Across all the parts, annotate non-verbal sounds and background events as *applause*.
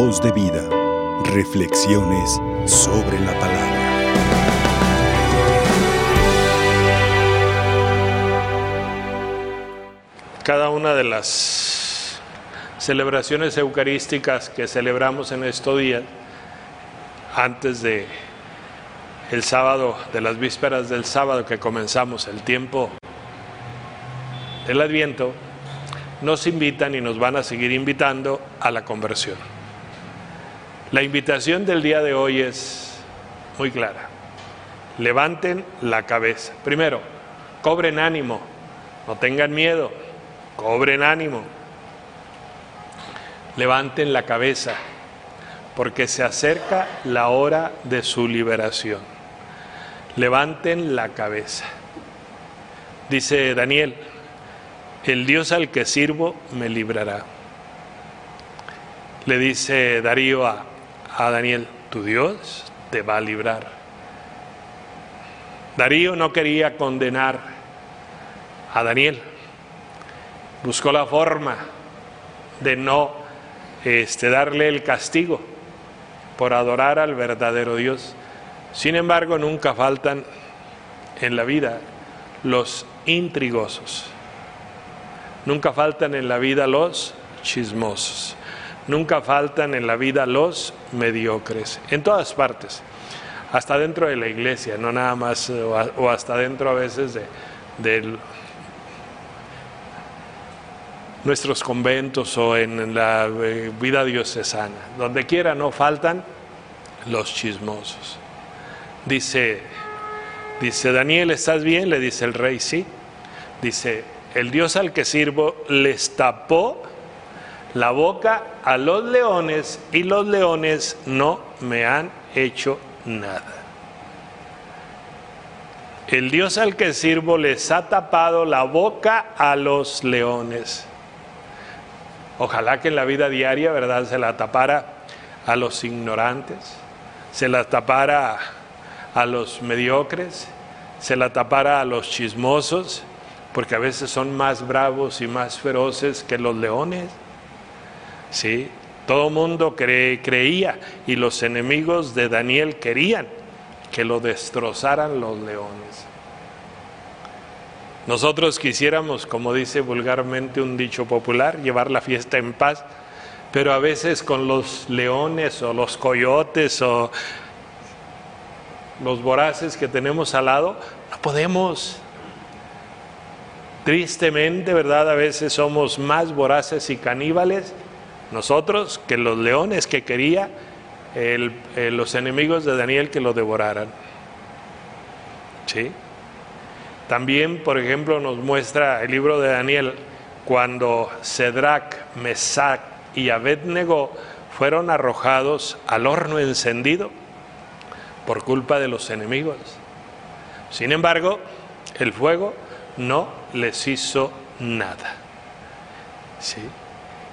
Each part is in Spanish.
Voz de vida. Reflexiones sobre la palabra. Cada una de las celebraciones eucarísticas que celebramos en estos días, antes de el sábado, de las vísperas del sábado que comenzamos el tiempo del Adviento, nos invitan y nos van a seguir invitando a la conversión. La invitación del día de hoy es muy clara. Levanten la cabeza. Primero, cobren ánimo, no tengan miedo, cobren ánimo. Levanten la cabeza, porque se acerca la hora de su liberación. Levanten la cabeza. Dice Daniel, el Dios al que sirvo me librará. Le dice Darío a, a Daniel, tu Dios te va a librar. Darío no quería condenar a Daniel, buscó la forma de no este, darle el castigo por adorar al verdadero Dios. Sin embargo, nunca faltan en la vida los intrigosos. Nunca faltan en la vida los chismosos. Nunca faltan en la vida los mediocres. En todas partes. Hasta dentro de la iglesia, no nada más, o hasta dentro a veces de, de nuestros conventos o en la eh, vida diocesana. Donde quiera no faltan los chismosos. Dice, dice Daniel, ¿estás bien? Le dice el rey, sí. Dice, el Dios al que sirvo les tapó la boca a los leones y los leones no me han hecho nada. El Dios al que sirvo les ha tapado la boca a los leones. Ojalá que en la vida diaria, ¿verdad?, se la tapara a los ignorantes, se la tapara a los mediocres, se la tapara a los chismosos, porque a veces son más bravos y más feroces que los leones. ¿Sí? Todo mundo creía y los enemigos de Daniel querían que lo destrozaran los leones. Nosotros quisiéramos, como dice vulgarmente un dicho popular, llevar la fiesta en paz, pero a veces con los leones o los coyotes o los voraces que tenemos al lado, no podemos. Tristemente, ¿verdad? A veces somos más voraces y caníbales nosotros que los leones que quería el, los enemigos de Daniel que lo devoraran. ¿Sí? También, por ejemplo, nos muestra el libro de Daniel cuando Cedrac, Mesac y Abednego fueron arrojados al horno encendido por culpa de los enemigos. Sin embargo, el fuego no les hizo nada. ¿Sí?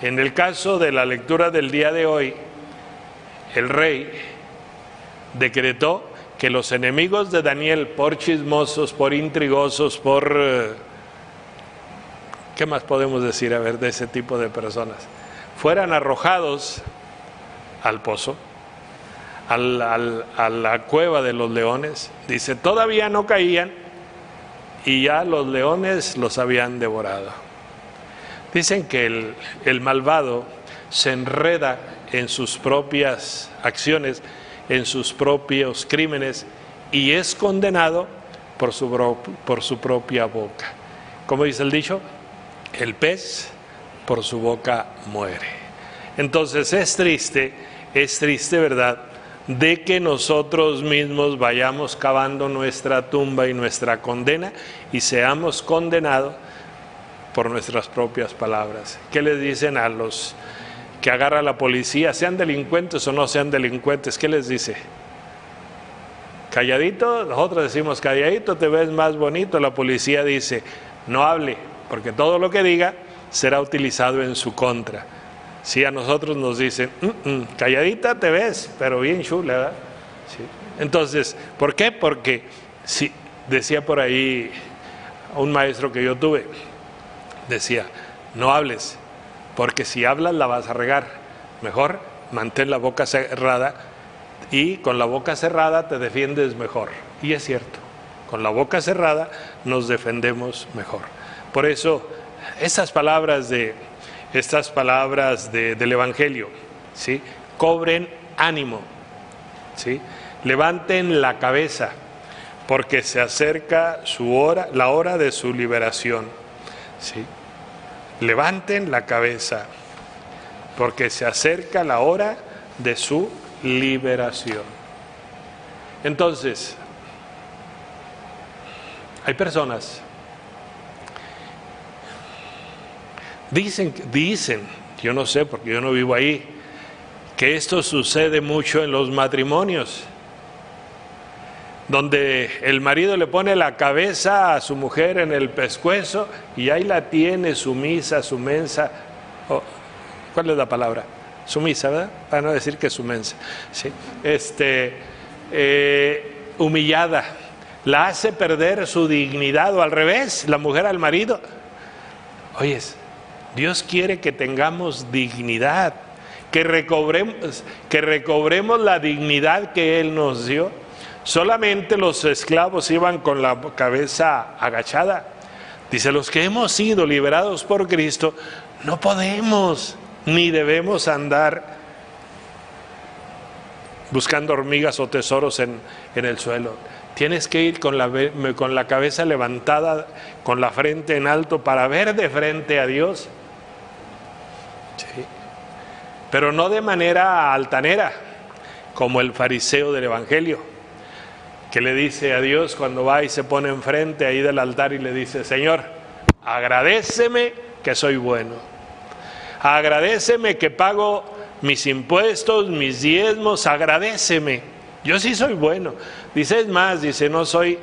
En el caso de la lectura del día de hoy, el rey decretó que los enemigos de Daniel, por chismosos, por intrigosos, por... Eh, ¿Qué más podemos decir, a ver, de ese tipo de personas? Fueran arrojados al pozo, a la cueva de los leones. Dice, todavía no caían y ya los leones los habían devorado. Dicen que el, malvado se enreda en sus propias acciones, en sus propios crímenes y es condenado por su, por su propia boca. Como dice el dicho, el pez por su boca muere. Entonces es triste, es triste, ¿verdad? de que nosotros mismos vayamos cavando nuestra tumba y nuestra condena y seamos condenados por nuestras propias palabras. ¿Qué les dicen a los que agarra la policía, sean delincuentes o no sean delincuentes? ¿Qué les dice? Calladito, nosotros decimos calladito, te ves más bonito. La policía dice, no hable, porque todo lo que diga será utilizado en su contra. Si a nosotros nos dicen, mm, mm, calladita te ves, pero bien chula, ¿verdad? Entonces, ¿por qué? Porque si, decía por ahí un maestro que yo tuve, decía, no hables, porque si hablas la vas a regar. Mejor mantén la boca cerrada y con la boca cerrada te defiendes mejor. Y es cierto, con la boca cerrada nos defendemos mejor. Por eso, esas palabras de estas palabras del Evangelio, ¿sí? Cobren ánimo, ¿sí? Levanten la cabeza, porque se acerca su hora, la hora de su liberación, ¿sí? Levanten la cabeza, porque se acerca la hora de su liberación. Entonces, hay personas, dicen, dicen, yo no sé porque yo no vivo ahí, que esto sucede mucho en los matrimonios, donde el marido le pone la cabeza a su mujer en el pescuezo y ahí la tiene sumisa, sumensa, ¿cuál es la palabra? Sumisa, ¿verdad? Para no decir que sumensa, ¿sí? Este, eh, humillada, la hace perder su dignidad o al revés, la mujer al marido. Oyes, Dios quiere que tengamos dignidad, que recobremos, que recobremos la dignidad que Él nos dio. Solamente los esclavos iban con la cabeza agachada. Dice, los que hemos sido liberados por Cristo, no podemos ni debemos andar buscando hormigas o tesoros en, en el suelo. Tienes que ir con la, con la cabeza levantada, con la frente en alto para ver de frente a Dios. Pero no de manera altanera, como el fariseo del Evangelio, que le dice a Dios cuando va y se pone enfrente ahí del altar y le dice, Señor, agradeceme que soy bueno. Agradeceme que pago mis impuestos, mis diezmos, agradeceme. Yo sí soy bueno. Dice, es más, dice, no soy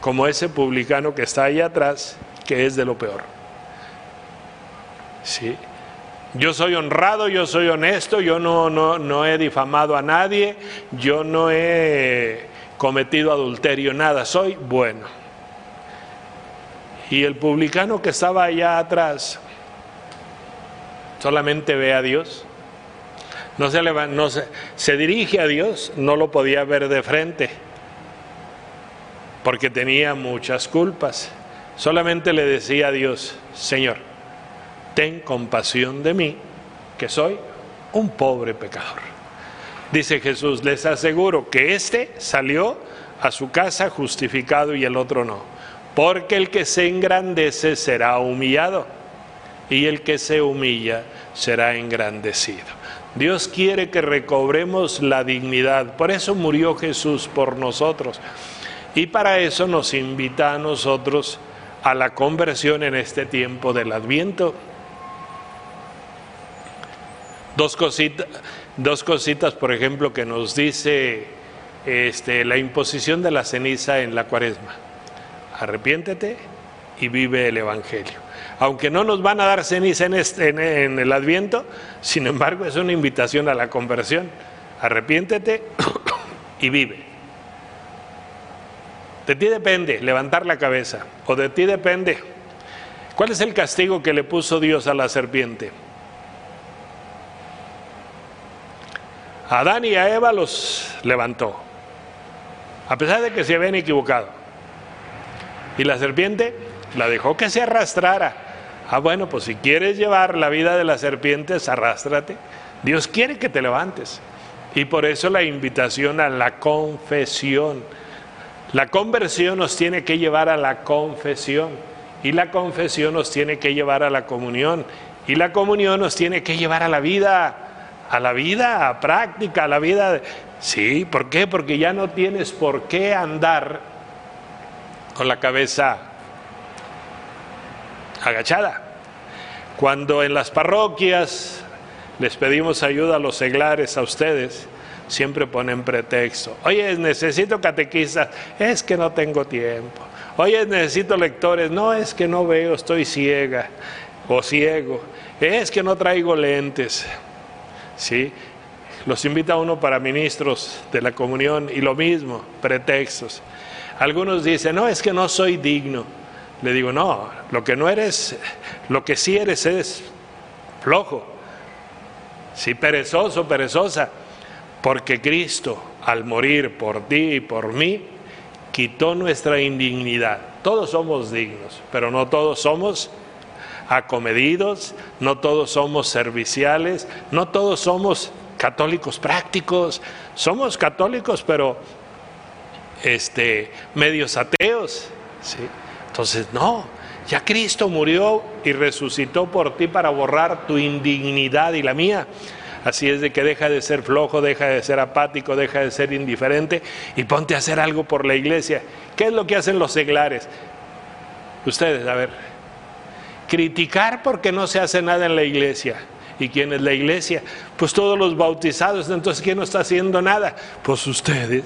como ese publicano que está ahí atrás, que es de lo peor. Sí. Yo soy honrado, yo soy honesto, yo no, no, no he difamado a nadie, yo no he cometido adulterio, nada, soy bueno. Y el publicano que estaba allá atrás solamente ve a Dios no se, no se, se dirige a Dios, no lo podía ver de frente, porque tenía muchas culpas. Solamente le decía a Dios, Señor, ten compasión de mí, que soy un pobre pecador. Dice Jesús, les aseguro que éste salió a su casa justificado y el otro no, porque el que se engrandece será humillado y el que se humilla será engrandecido. Dios quiere que recobremos la dignidad. Por eso murió Jesús por nosotros. Y para eso nos invita a nosotros a la conversión en este tiempo del Adviento. Dos cositas, dos cositas por ejemplo, que nos dice este, la imposición de la ceniza en la cuaresma. Arrepiéntete y vive el Evangelio aunque no nos van a dar ceniza en, este, en, el adviento, sin embargo es una invitación a la conversión. Arrepiéntete *coughs* y vive. De ti depende levantar la cabeza, o de ti depende. ¿Cuál es el castigo que le puso Dios a la serpiente? A Adán y a Eva los levantó, a pesar de que se habían equivocado. Y la serpiente la dejó que se arrastrara Ah, bueno, pues si quieres llevar la vida de las serpientes, arrástrate. Dios quiere que te levantes. Y por eso la invitación a la confesión. La conversión nos tiene que llevar a la confesión. Y la confesión nos tiene que llevar a la comunión. Y la comunión nos tiene que llevar a la vida, a la vida a práctica, a la vida. Sí, ¿por qué? Porque ya no tienes por qué andar con la cabeza agachada. Cuando en las parroquias les pedimos ayuda a los seglares, a ustedes, siempre ponen pretexto. Oye, necesito catequistas, es que no tengo tiempo. Oye, necesito lectores, no es que no veo, estoy ciega o ciego. Es que no traigo lentes. ¿Sí? Los invita uno para ministros de la comunión y lo mismo, pretextos. Algunos dicen, no, es que no soy digno. Le digo, no, lo que no eres, lo que sí eres es flojo. Sí, perezoso, perezosa, porque Cristo al morir por ti y por mí, quitó nuestra indignidad. Todos somos dignos, pero no todos somos acomedidos, no todos somos serviciales, no todos somos católicos prácticos, somos católicos pero este medios ateos, ¿sí? Entonces, no, ya Cristo murió y resucitó por ti para borrar tu indignidad y la mía. Así es de que deja de ser flojo, deja de ser apático, deja de ser indiferente y ponte a hacer algo por la iglesia. ¿Qué es lo que hacen los seglares? Ustedes, a ver, criticar porque no se hace nada en la iglesia. ¿Y quién es la iglesia? Pues todos los bautizados. Entonces, ¿quién no está haciendo nada? Pues ustedes.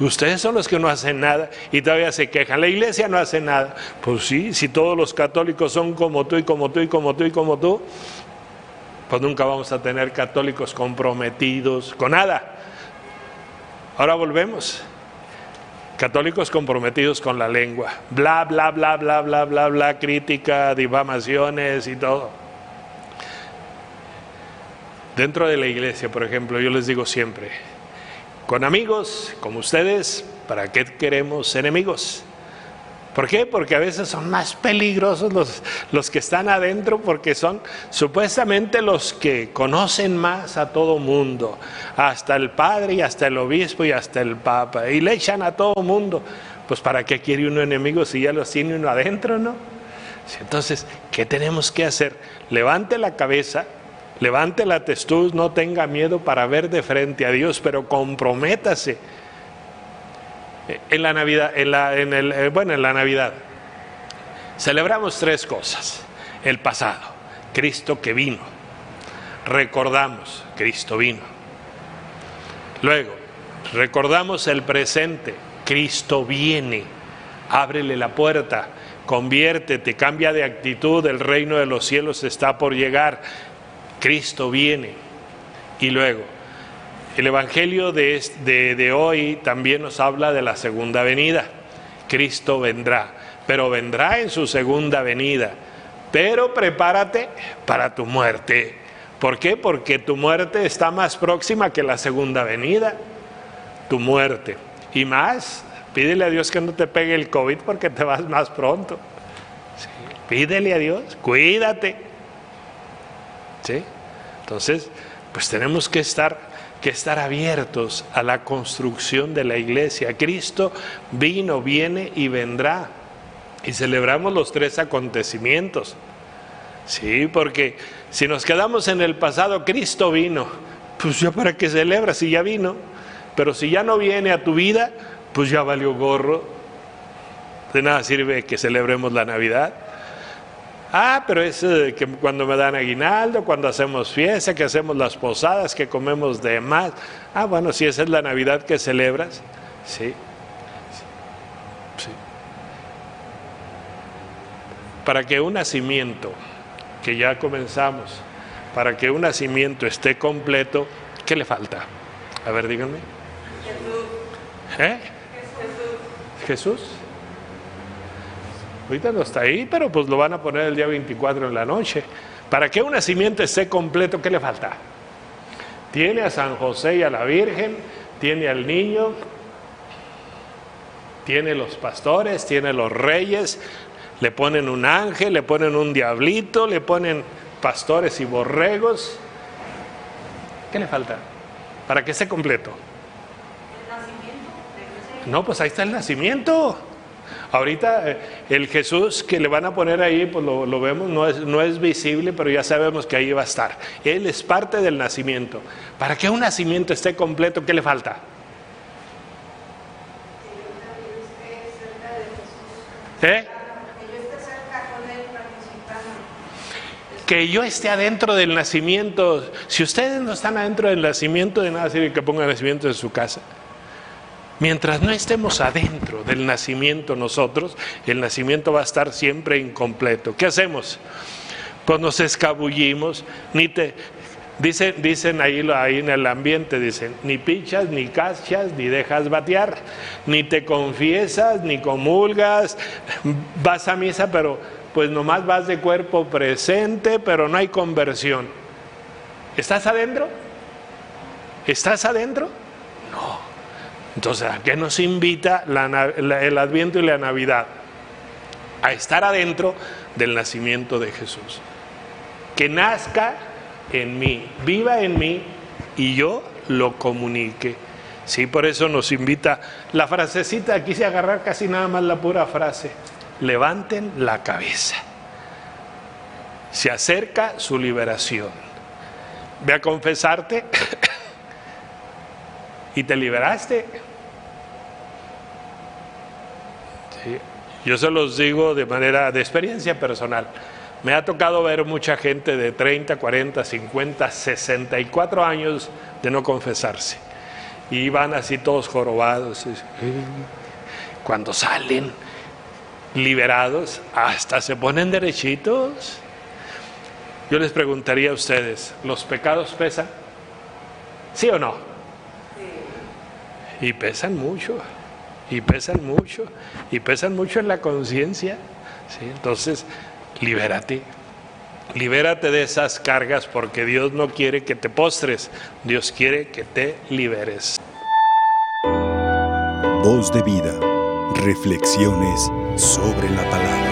Ustedes son los que no hacen nada y todavía se quejan. La iglesia no hace nada. Pues sí, si todos los católicos son como tú y como tú y como tú y como tú, pues nunca vamos a tener católicos comprometidos con nada. Ahora volvemos. Católicos comprometidos con la lengua. Bla, bla, bla, bla, bla, bla, bla, crítica, difamaciones y todo. Dentro de la iglesia, por ejemplo, yo les digo siempre, con amigos como ustedes, ¿para qué queremos enemigos? ¿Por qué? Porque a veces son más peligrosos los, los, que están adentro porque son supuestamente los que conocen más a todo mundo, hasta el padre y hasta el obispo y hasta el papa, y le echan a todo mundo. Pues ¿para qué quiere uno enemigo si ya los tiene uno adentro, no? Entonces, ¿qué tenemos que hacer? Levante la cabeza, levante la testuz, no tenga miedo para ver de frente a Dios, pero comprométase en la Navidad, en la, en el, eh, bueno, en la Navidad, celebramos tres cosas. El pasado, Cristo que vino. Recordamos, Cristo vino. Luego, recordamos el presente, Cristo viene. Ábrele la puerta, conviértete, cambia de actitud, el reino de los cielos está por llegar. Cristo viene. Y luego, el Evangelio de, hoy también nos habla de la segunda venida. Cristo vendrá, pero vendrá en su segunda venida. Pero prepárate para tu muerte. ¿Por qué? Porque tu muerte está más próxima que la segunda venida. Tu muerte. Y más, pídele a Dios que no te pegue el COVID porque te vas más pronto. Pídele a Dios, cuídate. ¿Sí? Entonces, pues tenemos que estar que estar abiertos a la construcción de la iglesia. Cristo vino, viene y vendrá. Y celebramos los tres acontecimientos. Sí, porque si nos quedamos en el pasado, Cristo vino. Pues ya para qué celebras si ya vino. Pero si ya no viene a tu vida, pues ya valió gorro. De nada sirve que celebremos la Navidad. Ah, pero es que cuando me dan aguinaldo, cuando hacemos fiesta, que hacemos las posadas, que comemos de más. Ah, bueno, si esa es la Navidad que celebras, sí. sí. Para que un nacimiento, que ya comenzamos, para que un nacimiento esté completo, ¿qué le falta? A ver, díganme. Jesús. ¿Eh? Jesús. Jesús. Ahorita no está ahí, pero pues lo van a poner el día 24 en la noche. Para que un nacimiento esté completo, ¿qué le falta? Tiene a San José y a la Virgen, tiene al niño, tiene los pastores, tiene los reyes, le ponen un ángel, le ponen un diablito, le ponen pastores y borregos. ¿Qué le falta? Para que esté completo. ¿El nacimiento? No, pues ahí está el nacimiento. Ahorita eh, el Jesús que le van a poner ahí, pues lo, vemos, no es, no es, visible, pero ya sabemos que ahí va a estar. Él es parte del nacimiento. Para que un nacimiento esté completo, ¿qué le falta? ¿Eh? que yo esté adentro del nacimiento. Si ustedes no están adentro del nacimiento, de nada sirve que pongan nacimiento en su casa. Mientras no estemos adentro del nacimiento nosotros, el nacimiento va a estar siempre incompleto. ¿Qué hacemos? Pues nos escabullimos, ni te, dicen, dicen ahí, ahí en el ambiente, dicen, ni pichas, ni cachas, ni dejas batear, ni te confiesas, ni comulgas, vas a misa, pero pues nomás vas de cuerpo presente, pero no hay conversión. ¿Estás adentro? ¿Estás adentro? No. Entonces, ¿a qué nos invita el Adviento y la Navidad? A estar adentro del nacimiento de Jesús. Que nazca en mí, viva en mí y yo lo comunique. Sí, por eso nos invita la frasecita, quise agarrar casi nada más la pura frase. Levanten la cabeza. Se acerca su liberación. Ve a confesarte *laughs* y te liberaste. Yo se los digo de manera de experiencia personal. Me ha tocado ver mucha gente de 30, 40, 50, 64 años de no confesarse. Y van así todos jorobados. Cuando salen liberados, hasta se ponen derechitos. Yo les preguntaría a ustedes, ¿los pecados pesan? ¿Sí o no? Y pesan mucho, y pesan mucho, y pesan mucho en la conciencia. ¿sí? Entonces, libérate. Libérate de esas cargas porque Dios no quiere que te postres, Dios quiere que te liberes. Voz de vida, reflexiones sobre la palabra.